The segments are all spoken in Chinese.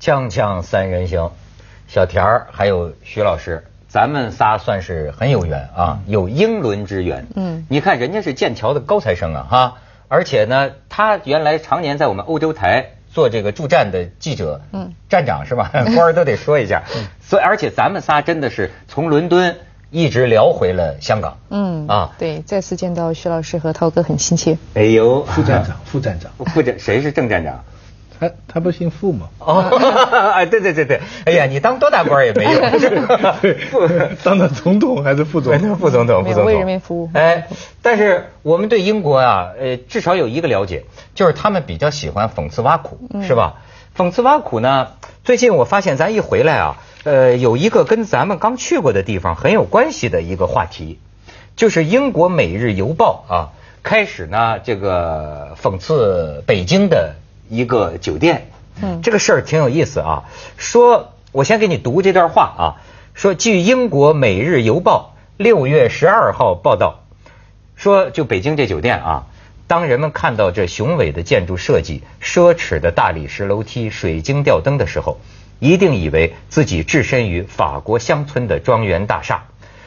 锵锵三人行，小田儿还有徐老师，咱们仨算是很有缘啊，有英伦之缘。嗯，你看人家是剑桥的高材生啊，哈，而且呢，他原来常年在我们欧洲台做这个驻站的记者，嗯，站长是吧？官儿都得说一下。所以，而且咱们仨真的是从伦敦一直聊回了香港。嗯啊，对，再次见到徐老师和涛哥很亲切。哎呦，副站长，副站长，副站谁是正站长？他他不姓傅吗？哦，哎，对对对对，哎呀，你当多大官也没用，副当当总统还是副总统？副总统，副总统，为人民服务。哎，但是我们对英国啊，呃，至少有一个了解，就是他们比较喜欢讽刺挖苦，是吧？讽刺挖苦呢，最近我发现咱一回来啊，呃，有一个跟咱们刚去过的地方很有关系的一个话题，就是英国《每日邮报》啊，开始呢这个讽刺北京的。一个酒店，嗯，这个事儿挺有意思啊。说，我先给你读这段话啊。说，据英国《每日邮报》六月十二号报道，说就北京这酒店啊，当人们看到这雄伟的建筑设计、奢侈的大理石楼梯、水晶吊灯的时候，一定以为自己置身于法国乡村的庄园大厦。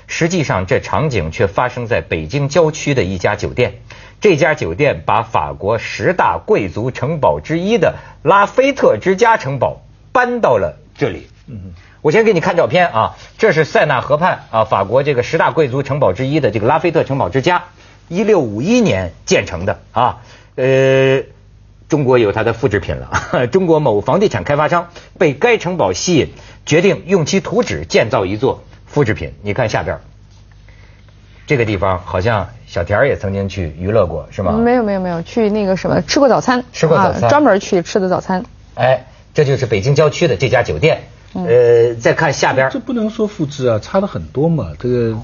实际上，这场景却发生在北京郊区的一家酒店。这家酒店把法国十大贵族城堡之一的拉菲特之家城堡搬到了这里。嗯，我先给你看照片啊，这是塞纳河畔啊，法国这个十大贵族城堡之一的这个拉菲特城堡之家，一六五一年建成的啊。呃，中国有它的复制品了。中国某房地产开发商被该城堡吸引，决定用其图纸建造一座复制品。你看下边。这个地方好像小田也曾经去娱乐过，是吗？没有没有没有，去那个什么吃过早餐，吃过早餐，专门去吃的早餐。哎，这就是北京郊区的这家酒店。呃，再看下边，这不能说复制啊，差了很多嘛，这个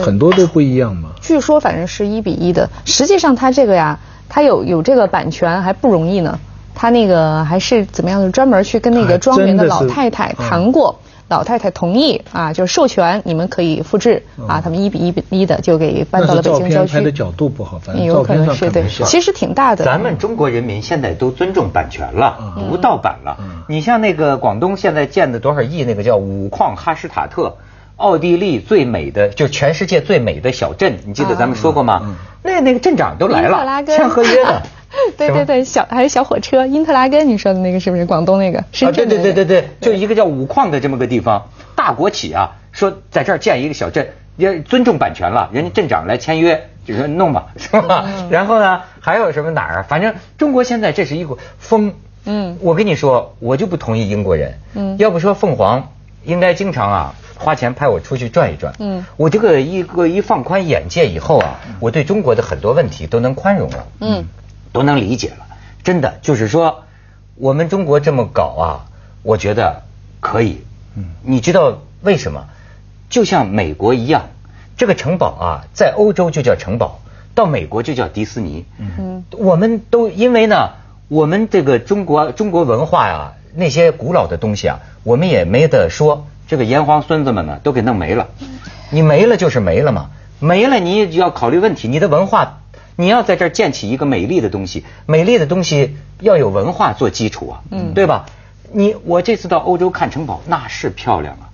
很多都不一样嘛。据说反正是一比一的，实际上它这个呀，它有有这个版权还不容易呢，他那个还是怎么样的，专门去跟那个庄园的老太太谈过。老太太同意啊，就是授权你们可以复制啊，他们一比一比一的就给搬到了北京郊区。拍的角度不好，反正有可能是对，其实挺大的。咱们中国人民现在都尊重版权了，不盗版了。你像那个广东现在建的多少亿那个叫五矿哈施塔特，奥地利最美的就全世界最美的小镇，你记得咱们说过吗？那那个镇长都来了，签合约的。对对对，小还有小火车，因特拉根，你说的那个是不是广东那个？啊，对对对对对，就一个叫五矿的这么个地方，大国企啊，说在这儿建一个小镇，也尊重版权了，人家镇长来签约，就说弄吧，是吧？然后呢，还有什么哪儿啊？反正中国现在这是一股风。嗯，我跟你说，我就不同意英国人。嗯，要不说凤凰应该经常啊花钱派我出去转一转。嗯，我这个一个一放宽眼界以后啊，我对中国的很多问题都能宽容了。嗯。都能理解了，真的就是说，我们中国这么搞啊，我觉得可以。嗯，你知道为什么？就像美国一样，这个城堡啊，在欧洲就叫城堡，到美国就叫迪斯尼。嗯，我们都因为呢，我们这个中国中国文化呀，那些古老的东西啊，我们也没得说。这个炎黄孙子们呢，都给弄没了。你没了就是没了嘛，没了你就要考虑问题，你的文化。你要在这儿建起一个美丽的东西，美丽的东西要有文化做基础啊，嗯，对吧？你我这次到欧洲看城堡，那是漂亮啊。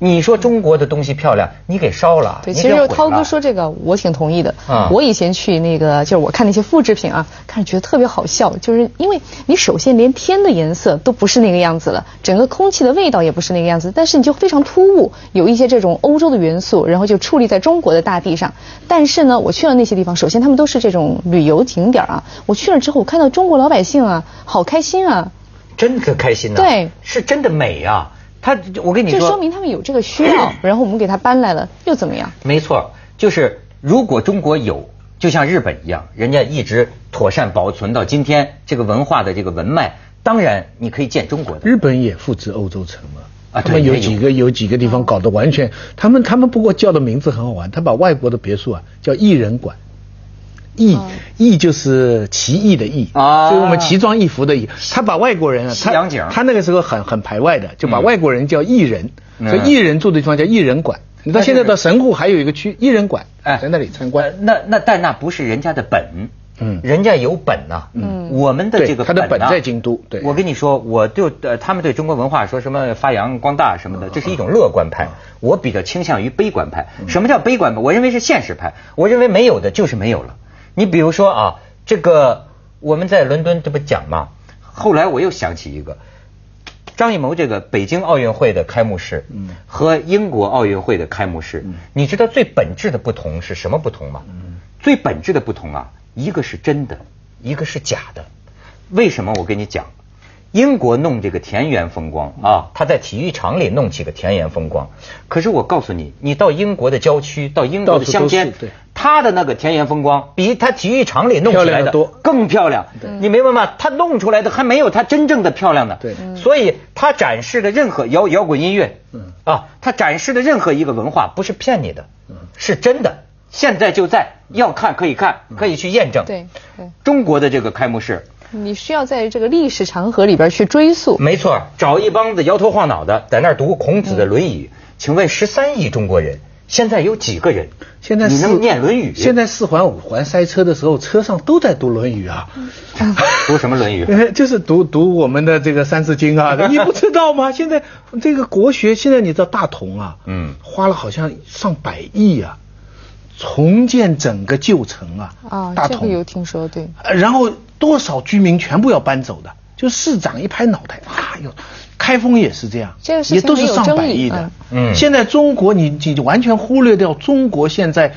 你说中国的东西漂亮，你给烧了，对，其实涛哥说这个，我挺同意的。嗯，我以前去那个，就是我看那些复制品啊，看着觉得特别好笑，就是因为你首先连天的颜色都不是那个样子了，整个空气的味道也不是那个样子，但是你就非常突兀，有一些这种欧洲的元素，然后就矗立在中国的大地上。但是呢，我去了那些地方，首先他们都是这种旅游景点啊，我去了之后，我看到中国老百姓啊，好开心啊，真的开心呐，对，是真的美啊。他，我跟你说，这说明他们有这个需要，然后我们给他搬来了，又怎么样？没错，就是如果中国有，就像日本一样，人家一直妥善保存到今天这个文化的这个文脉，当然你可以建中国的。日本也复制欧洲城嘛，啊，他们有几个有几个地方搞得完全，他们他们不过叫的名字很好玩，他把外国的别墅啊叫艺人馆。异异就是奇异的异啊，所以我们奇装异服的异。他把外国人啊，他他那个时候很很排外的，就把外国人叫异人，所以异人住的地方叫异人馆。你到现在到神户还有一个区异人馆，哎，在那里参观。那那但那不是人家的本，嗯，人家有本呐。嗯，我们的这个他的本在京都。对，我跟你说，我就呃，他们对中国文化说什么发扬光大什么的，这是一种乐观派。我比较倾向于悲观派。什么叫悲观派？我认为是现实派。我认为没有的就是没有了。你比如说啊，这个我们在伦敦这不讲嘛？后来我又想起一个。张艺谋这个北京奥运会的开幕式，和英国奥运会的开幕式，你知道最本质的不同是什么不同吗？最本质的不同啊，一个是真的，一个是假的。为什么？我跟你讲，英国弄这个田园风光啊，他在体育场里弄起个田园风光。可是我告诉你，你到英国的郊区，到英国的乡间。他的那个田园风光比他体育场里弄出来的多更漂亮，你明白吗？他弄出来的还没有他真正的漂亮呢。对，所以他展示的任何摇摇滚音乐，嗯啊，他展示的任何一个文化不是骗你的，是真的。现在就在，要看可以看，可以去验证。对，中国的这个开幕式，你需要在这个历史长河里边去追溯。没错，找一帮子摇头晃脑的在那儿读孔子的《论语》，请问十三亿中国人。现在有几个人？现在你能念《论语》？现在四环五环塞车的时候，车上都在读《论语》啊。读什么《论语》？就是读读我们的这个《三字经》啊。你不知道吗？现在这个国学，现在你知道大同啊，嗯，花了好像上百亿啊，重建整个旧城啊。啊，大同有听说对。然后多少居民全部要搬走的，就市长一拍脑袋，啊哟。开封也是这样，也都是上百亿的。嗯，现在中国你你完全忽略掉中国现在。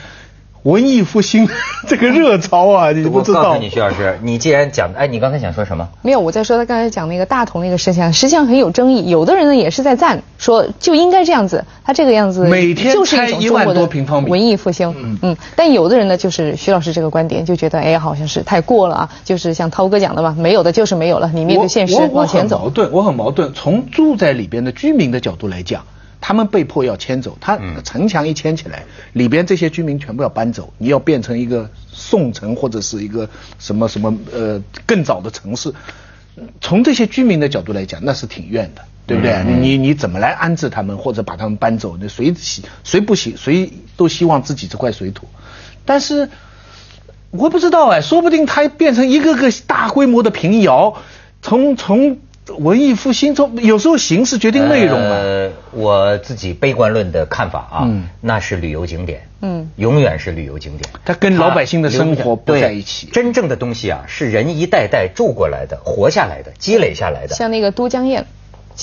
文艺复兴 这个热潮啊，你不知道？我告诉你，徐老师，你既然讲，哎，你刚才想说什么？没有，我在说他刚才讲那个大同那个事情，实际上很有争议。有的人呢也是在赞，说就应该这样子，他这个样子每天就是一种中国的文艺复兴。嗯嗯。但有的人呢，就是徐老师这个观点，就觉得哎，好像是太过了啊。就是像涛哥讲的嘛，没有的就是没有了，你面对现实往前走。矛盾，我很矛盾。从住在里边的居民的角度来讲。他们被迫要迁走，他城墙一迁起来，里边这些居民全部要搬走，你要变成一个宋城或者是一个什么什么呃更早的城市。从这些居民的角度来讲，那是挺怨的，对不对？你你怎么来安置他们或者把他们搬走？那谁喜谁不喜谁都希望自己这块水土，但是我不知道哎，说不定它变成一个个大规模的平遥，从从。文艺复兴中有时候形式决定内容嘛。呃，我自己悲观论的看法啊，那是旅游景点，嗯，永远是旅游景点。它跟老百姓的生活不在一起。真正的东西啊，是人一代代住过来的、活下来的、积累下来的。像那个都江堰。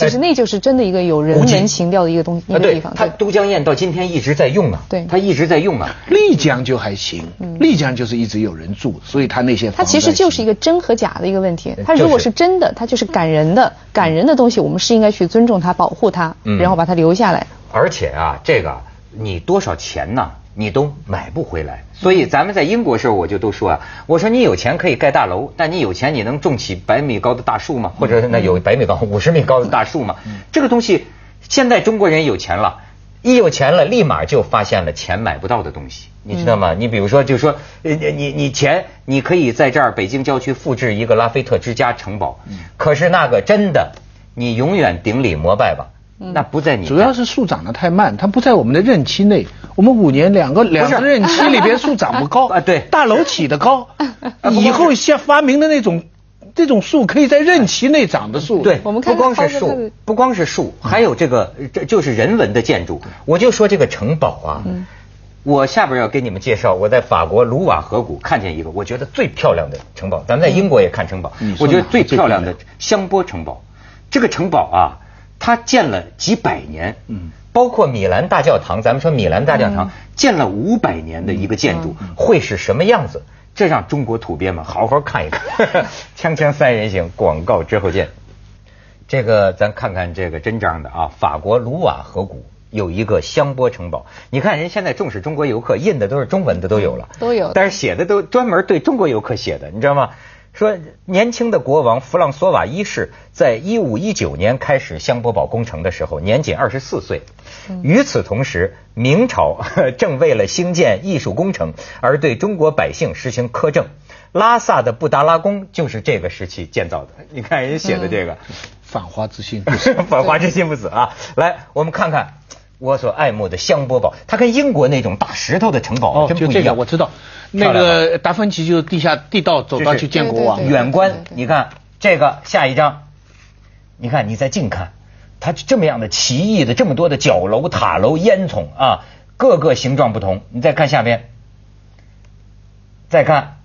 其实那就是真的一个有人文情调的一个东西，一个地方。他都江堰到今天一直在用啊，对，他一直在用啊。丽江就还行，丽江就是一直有人住，所以他那些。它其实就是一个真和假的一个问题。它如果是真的，它就是感人的，感人的东西，我们是应该去尊重它、保护它，然后把它留下来。而且啊，这个你多少钱呢？你都买不回来，所以咱们在英国时候我就都说啊，我说你有钱可以盖大楼，但你有钱你能种起百米高的大树吗？或者那有百米高、五十米高的大树吗？这个东西，现在中国人有钱了，一有钱了，立马就发现了钱买不到的东西，你知道吗？你比如说，就说呃，你你钱你可以在这儿北京郊区复制一个拉菲特之家城堡，可是那个真的，你永远顶礼膜拜吧。那不在你，主要是树长得太慢，它不在我们的任期内。我们五年两个两个任期里边树长不高 啊，对，大楼起得高，以后像发明的那种这种树可以在任期内长的树。对，我们不光是树，不光是树，还有这个这就是人文的建筑。我就说这个城堡啊，我下边要给你们介绍，我在法国卢瓦河谷看见一个我觉得最漂亮的城堡。咱们在英国也看城堡，我觉得最漂亮的香波城堡，这个城堡啊。它建了几百年，嗯，包括米兰大教堂，咱们说米兰大教堂建了五百年的一个建筑，会是什么样子？这让中国土鳖们好好看一看。锵锵三人行，广告之后见。这个咱看看这个真章的啊，法国卢瓦河谷有一个香波城堡。你看人现在重视中国游客，印的都是中文的都有了，都有，但是写的都专门对中国游客写的，你知道吗？说年轻的国王弗朗索瓦一世在一五一九年开始香波堡工程的时候，年仅二十四岁。与此同时，明朝 正为了兴建艺术工程而对中国百姓实行苛政。拉萨的布达拉宫就是这个时期建造的。你看人写的这个，反华之心，反华之心不死啊！来，我们看看我所爱慕的香波堡，它跟英国那种大石头的城堡真不一样。这个我知道，那个达芬奇就是地下地道走到去见国王，远观你看这个下一张，你看你再近看，它这么样的奇异的这么多的角楼塔楼烟囱啊，各个形状不同。你再看下边，再看，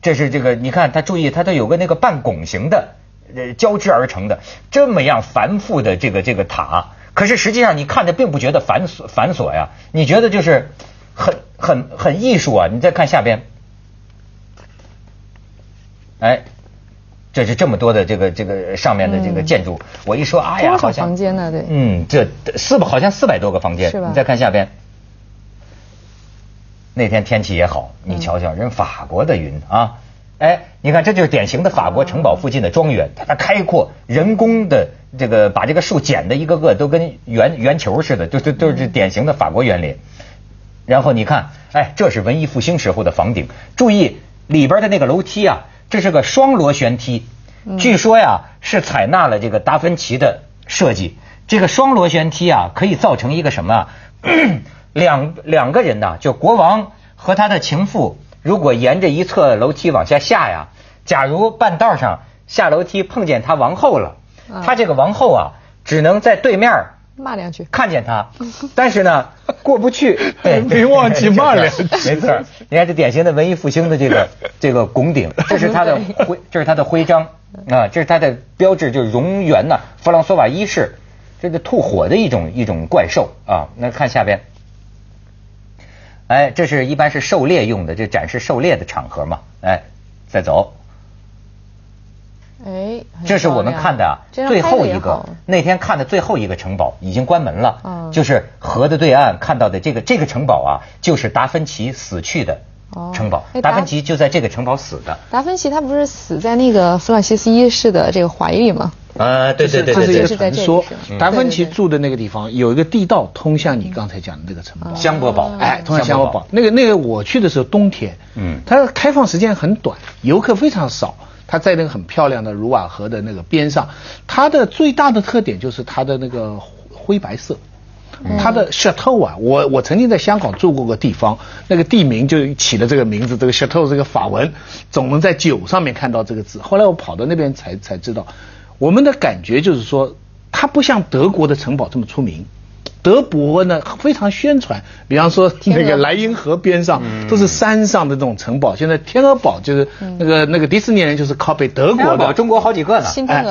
这是这个你看它注意它都有个那个半拱形的呃交织而成的这么样繁复的这个这个塔。可是实际上你看着并不觉得繁琐繁琐呀，你觉得就是很很很艺术啊！你再看下边，哎，这是这么多的这个这个上面的这个建筑，我一说哎呀，好像房间呢？对，嗯，这四百好像四百多个房间，是吧？你再看下边，那天天气也好，你瞧瞧人法国的云啊。哎，你看，这就是典型的法国城堡附近的庄园，它的开阔，人工的这个把这个树剪的一个个都跟圆圆球似的，就就都是典型的法国园林。然后你看，哎，这是文艺复兴时候的房顶，注意里边的那个楼梯啊，这是个双螺旋梯，据说呀是采纳了这个达芬奇的设计。这个双螺旋梯啊，可以造成一个什么？两两个人呐，就国王和他的情妇。如果沿着一侧楼梯往下下呀，假如半道上下楼梯碰见他王后了，他这个王后啊，只能在对面骂两句，看见他，但是呢过不去，没忘记骂两句，没错。你看这典型的文艺复兴的这个 这个拱顶，这是他的徽，这是他的徽章。啊，这是他的标志，就是荣源呐，弗朗索瓦一世，这个吐火的一种一种怪兽。啊。那看下边。哎，这是一般是狩猎用的，这展示狩猎的场合嘛。哎，再走。哎，这是我们看的最后一个，那天看的最后一个城堡已经关门了。嗯，就是河的对岸看到的这个这个城堡啊，就是达芬奇死去的城堡。达芬奇就在这个城堡死的。达芬奇他不是死在那个弗朗西斯一世的这个怀里吗？啊，对对对对，这是一个传说。达芬奇住的那个地方有一个地道通向你刚才讲的那个城堡香波堡，哎，通向香波堡。那个那个我去的时候冬天，嗯，它开放时间很短，游客非常少。它在那个很漂亮的卢瓦河的那个边上，它的最大的特点就是它的那个灰白色。它的 chateau 啊，我我曾经在香港住过个地方，那个地名就起了这个名字，这个 chateau 这个法文，总能在酒上面看到这个字。后来我跑到那边才才知道。我们的感觉就是说，它不像德国的城堡这么出名。德国呢非常宣传，比方说那个莱茵河边上都是山上的这种城堡。现在天鹅堡就是那个那个迪士尼人就是靠北德国的，中国好几个呢，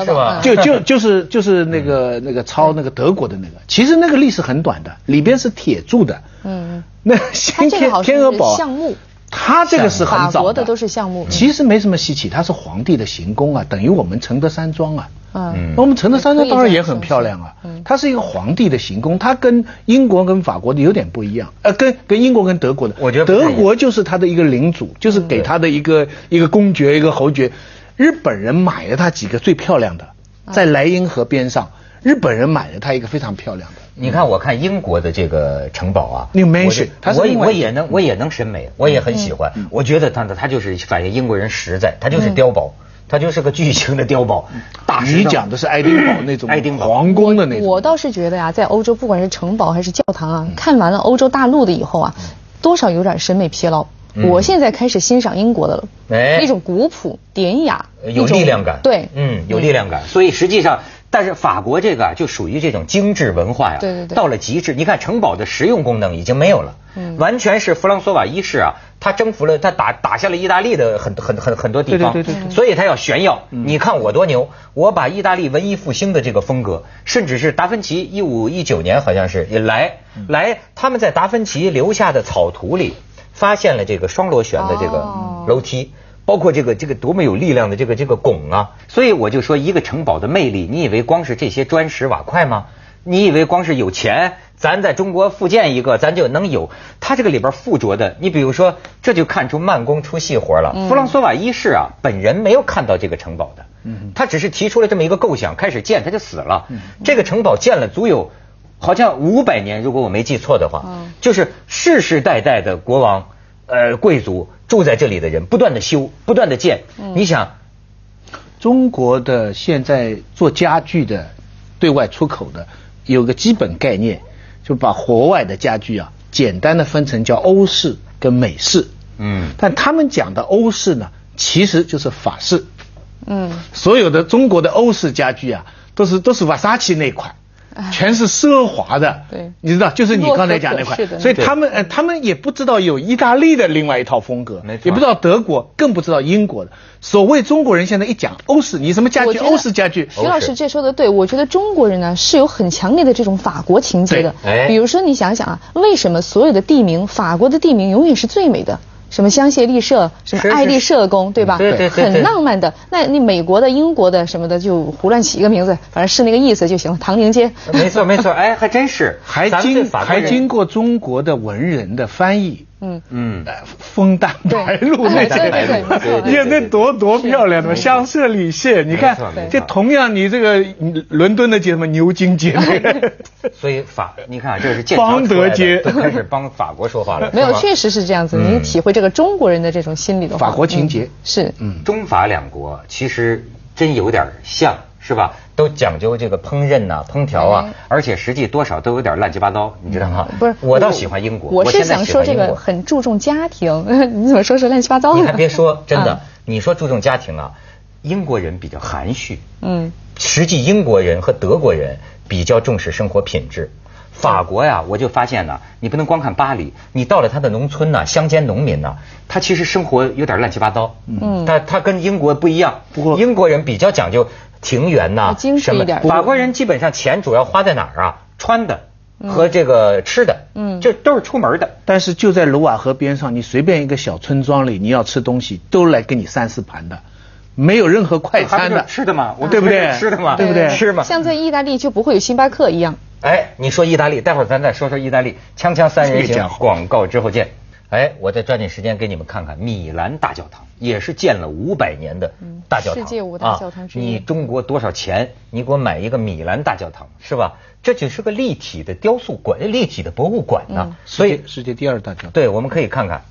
是吧？就就就是就是那个那个抄那个德国的那个，其实那个历史很短的，里边是铁铸的。嗯，那新天天鹅堡项目。他这个是很早的，都是项目。其实没什么稀奇，他是皇帝的行宫啊，等于我们承德山庄啊。嗯，那我们承德山庄当然也很漂亮啊。嗯，它是一个皇帝的行宫，它跟英国跟法国的有点不一样。呃，跟跟英国跟德国的，我觉得德国就是他的一个领主，就是给他的一个一个公爵一个侯爵。日本人买了他几个最漂亮的，在莱茵河边上，日本人买了他一个非常漂亮的。你看，我看英国的这个城堡啊，那个 mansion，我我也能，我也能审美，我也很喜欢。我觉得它它就是反映英国人实在，它就是碉堡，它就是个巨型的碉堡。大你讲的是爱丁堡那种爱丁堡皇宫的那种。我倒是觉得呀，在欧洲，不管是城堡还是教堂啊，看完了欧洲大陆的以后啊，多少有点审美疲劳。我现在开始欣赏英国的了，那种古朴典雅，有力量感。对，嗯，有力量感。所以实际上。但是法国这个就属于这种精致文化呀，对对对，到了极致。你看城堡的实用功能已经没有了，嗯，完全是弗朗索瓦一世啊，他征服了，他打打下了意大利的很很很很多地方，对对对，所以他要炫耀。你看我多牛，我把意大利文艺复兴的这个风格，甚至是达芬奇一五一九年好像是也来来，他们在达芬奇留下的草图里发现了这个双螺旋的这个楼梯。包括这个这个多么有力量的这个这个拱啊！所以我就说，一个城堡的魅力，你以为光是这些砖石瓦块吗？你以为光是有钱，咱在中国复建一个，咱就能有？它这个里边附着的，你比如说，这就看出慢工出细活了。弗朗索瓦一世啊，本人没有看到这个城堡的，他只是提出了这么一个构想，开始建，他就死了。这个城堡建了足有好像五百年，如果我没记错的话，就是世世代代的国王。呃，贵族住在这里的人不断的修，不断的建。你想，中国的现在做家具的，对外出口的，有个基本概念，就把国外的家具啊，简单的分成叫欧式跟美式。嗯，但他们讲的欧式呢，其实就是法式。嗯，所有的中国的欧式家具啊，都是都是瓦萨奇那款。全是奢华的，对，你知道，就是你刚才讲那块，所以他们呃，他们也不知道有意大利的另外一套风格，也不知道德国，更不知道英国的。所谓中国人现在一讲欧式，你什么家具？欧式家具。徐老师这说的对，我觉得中国人呢是有很强烈的这种法国情节的。比如说你想想啊，为什么所有的地名，法国的地名永远是最美的？什么香榭丽舍，什么爱丽舍宫，对吧？对对对，很浪漫的。那那美国的、英国的什么的，就胡乱起一个名字，反正是那个意思就行了。唐宁街。没错没错，哎，还真是。还经还经过中国的文人的翻译。嗯。嗯，枫丹白露那些，你看那多多漂亮的香榭丽榭，你看这同样你这个伦敦的街什么牛津街，所以法你看这是邦 德街。都开始帮法国说话了。没有，确实是这样子。您体会这个中国人的这种心理的法国情节。是，嗯，中法两国其实真有点像。是吧？都讲究这个烹饪呐、烹调啊，而且实际多少都有点乱七八糟，你知道吗？不是，我倒喜欢英国。我是想说这个很注重家庭，你怎么说是乱七八糟？你还别说，真的，你说注重家庭啊，英国人比较含蓄。嗯。实际英国人和德国人比较重视生活品质。法国呀，我就发现呢，你不能光看巴黎，你到了他的农村呐，乡间农民呐，他其实生活有点乱七八糟。嗯。他他跟英国不一样，不过英国人比较讲究。庭园呐，什么？法国人基本上钱主要花在哪儿啊？穿的和这个吃的，嗯，这都是出门的。但是就在卢瓦河边上，你随便一个小村庄里，你要吃东西，都来给你三四盘的，没有任何快餐的，吃的嘛，对不对？吃的嘛，对不对？吃嘛。像在意大利就不会有星巴克一样。哎，你说意大利，待会儿咱再说说意大利。锵锵三人行，广告之后见。哎，我再抓紧时间给你们看看米兰大教堂，也是建了五百年的大教堂世界五大教堂之一。你中国多少钱？你给我买一个米兰大教堂，是吧？这就是个立体的雕塑馆，立体的博物馆呢。所以世界第二大教堂。对，我们可以看看。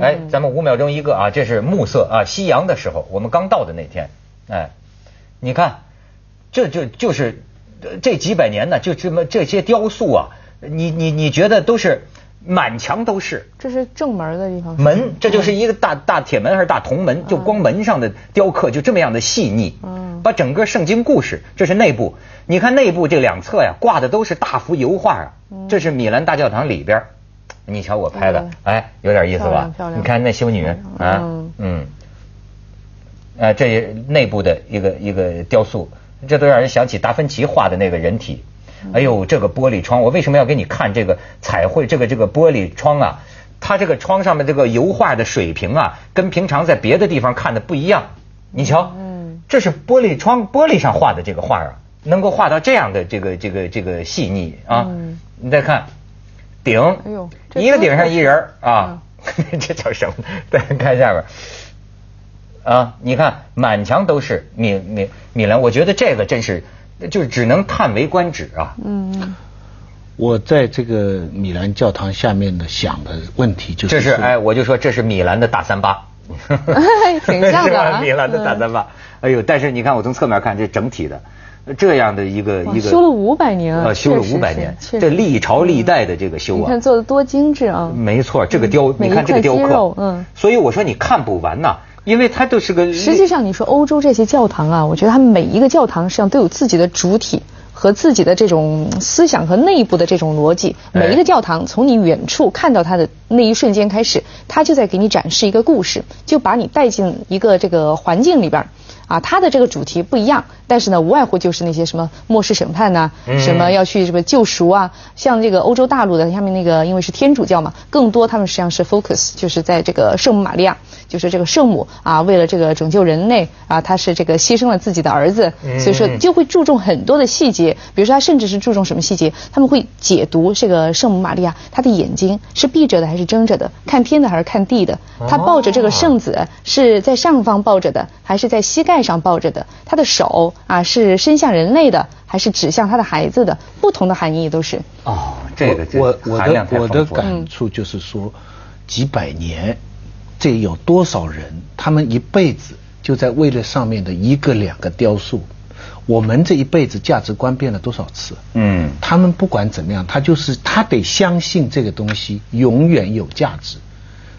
哎，咱们五秒钟一个啊，这是暮色啊，夕阳的时候，我们刚到的那天。哎，你看，这就就是这几百年呢，就这么这些雕塑啊，你你你觉得都是？满墙都是，这是正门的地方。门，这就是一个大大铁门还是大铜门？就光门上的雕刻就这么样的细腻。嗯，把整个圣经故事，这是内部。你看内部这两侧呀，挂的都是大幅油画啊。这是米兰大教堂里边，你瞧我拍的，哎，有点意思吧？你看那修女啊，嗯，呃，这内部的一个一个雕塑，这都让人想起达芬奇画的那个人体。哎呦，这个玻璃窗，我为什么要给你看这个彩绘？这个这个玻璃窗啊，它这个窗上面这个油画的水平啊，跟平常在别的地方看的不一样。你瞧，嗯，这是玻璃窗玻璃上画的这个画啊，能够画到这样的这个这个这个细腻啊。嗯，你再看顶，哎呦，一个顶上一人啊，这叫什么？再看下边啊，你看满墙都是米米米兰，我觉得这个真是。就只能叹为观止啊！嗯，我在这个米兰教堂下面的想的问题就是，这是哎，我就说这是米兰的大三巴，挺像的，米兰的大三巴。哎呦，但是你看我从侧面看，这整体的这样的一个一个修了五百年啊，修了五百年，这历朝历代的这个修啊，你看做的多精致啊！没错，这个雕，你看这个雕刻，嗯，所以我说你看不完呐。因为它都是个。实际上，你说欧洲这些教堂啊，我觉得它每一个教堂实际上都有自己的主体和自己的这种思想和内部的这种逻辑。每一个教堂从你远处看到它的那一瞬间开始，它就在给你展示一个故事，就把你带进一个这个环境里边。啊，它的这个主题不一样，但是呢，无外乎就是那些什么末世审判呐，什么要去什么救赎啊，像这个欧洲大陆的下面那个，因为是天主教嘛，更多他们实际上是 focus，就是在这个圣母玛利亚，就是这个圣母啊，为了这个拯救人类啊，她是这个牺牲了自己的儿子，所以说就会注重很多的细节，比如说他甚至是注重什么细节，他们会解读这个圣母玛利亚，她的眼睛是闭着的还是睁着的，看天的还是看地的，她抱着这个圣子是在上方抱着的，还是在膝盖。上抱着的，他的手啊是伸向人类的，还是指向他的孩子的？不同的含义都是。哦，这个我我的我的感触就是说，几百年，这有多少人，他们一辈子就在为了上面的一个两个雕塑，我们这一辈子价值观变了多少次？嗯，他们不管怎么样，他就是他得相信这个东西永远有价值，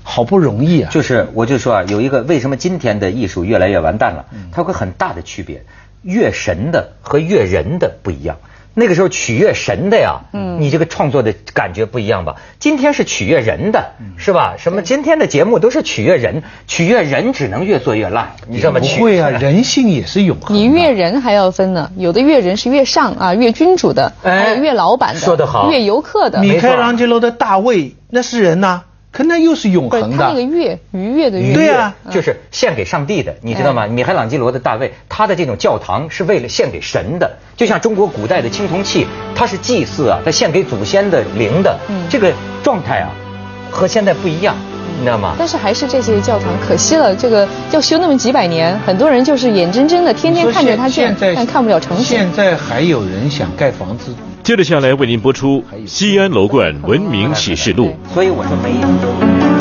好不容易啊。就是，我就说啊，有一个为什么今天的艺术越来越完蛋了？它有个很大的区别，越神的和越人的不一样。那个时候取悦神的呀，嗯，你这个创作的感觉不一样吧？今天是取悦人的，是吧？什么今天的节目都是取悦人，取悦人只能越做越烂，你知道吗？不会啊，人性也是永恒。你越人还要分呢，有的越人是越上啊，越君主的，哎，越老板的，说得好，越游客的。米开朗基罗的大卫那是人呐。可那又是永恒的。他那个乐愉悦的悦，对啊，就是献给上帝的，你知道吗？米开朗基罗的大卫，他的这种教堂是为了献给神的，就像中国古代的青铜器，它是祭祀啊，它献给祖先的灵的，这个状态啊，和现在不一样，你知道吗？但是还是这些教堂，可惜了，这个要修那么几百年，很多人就是眼睁睁的天天看着它建，但看不了成现在还有人想盖房子。接着下来为您播出《西安楼观文明启示录》。所以我说没有。